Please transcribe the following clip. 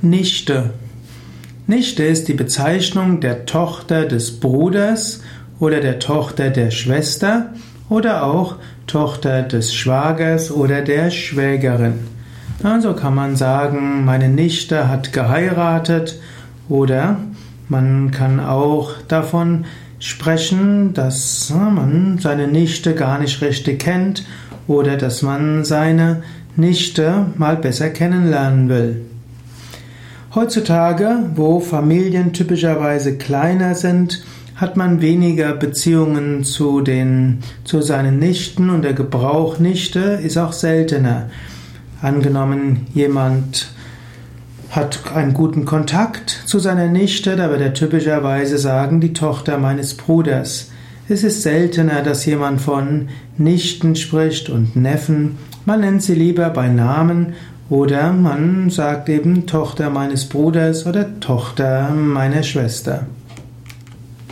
Nichte. Nichte ist die Bezeichnung der Tochter des Bruders oder der Tochter der Schwester oder auch Tochter des Schwagers oder der Schwägerin. Also kann man sagen, meine Nichte hat geheiratet oder man kann auch davon sprechen, dass man seine Nichte gar nicht richtig kennt oder dass man seine Nichte mal besser kennenlernen will. Heutzutage, wo Familien typischerweise kleiner sind, hat man weniger Beziehungen zu den, zu seinen Nichten und der Gebrauch Nichte ist auch seltener. Angenommen, jemand hat einen guten Kontakt zu seiner Nichte, da wird er typischerweise sagen, die Tochter meines Bruders. Es ist seltener, dass jemand von Nichten spricht und Neffen. Man nennt sie lieber bei Namen oder man sagt eben Tochter meines Bruders oder Tochter meiner Schwester.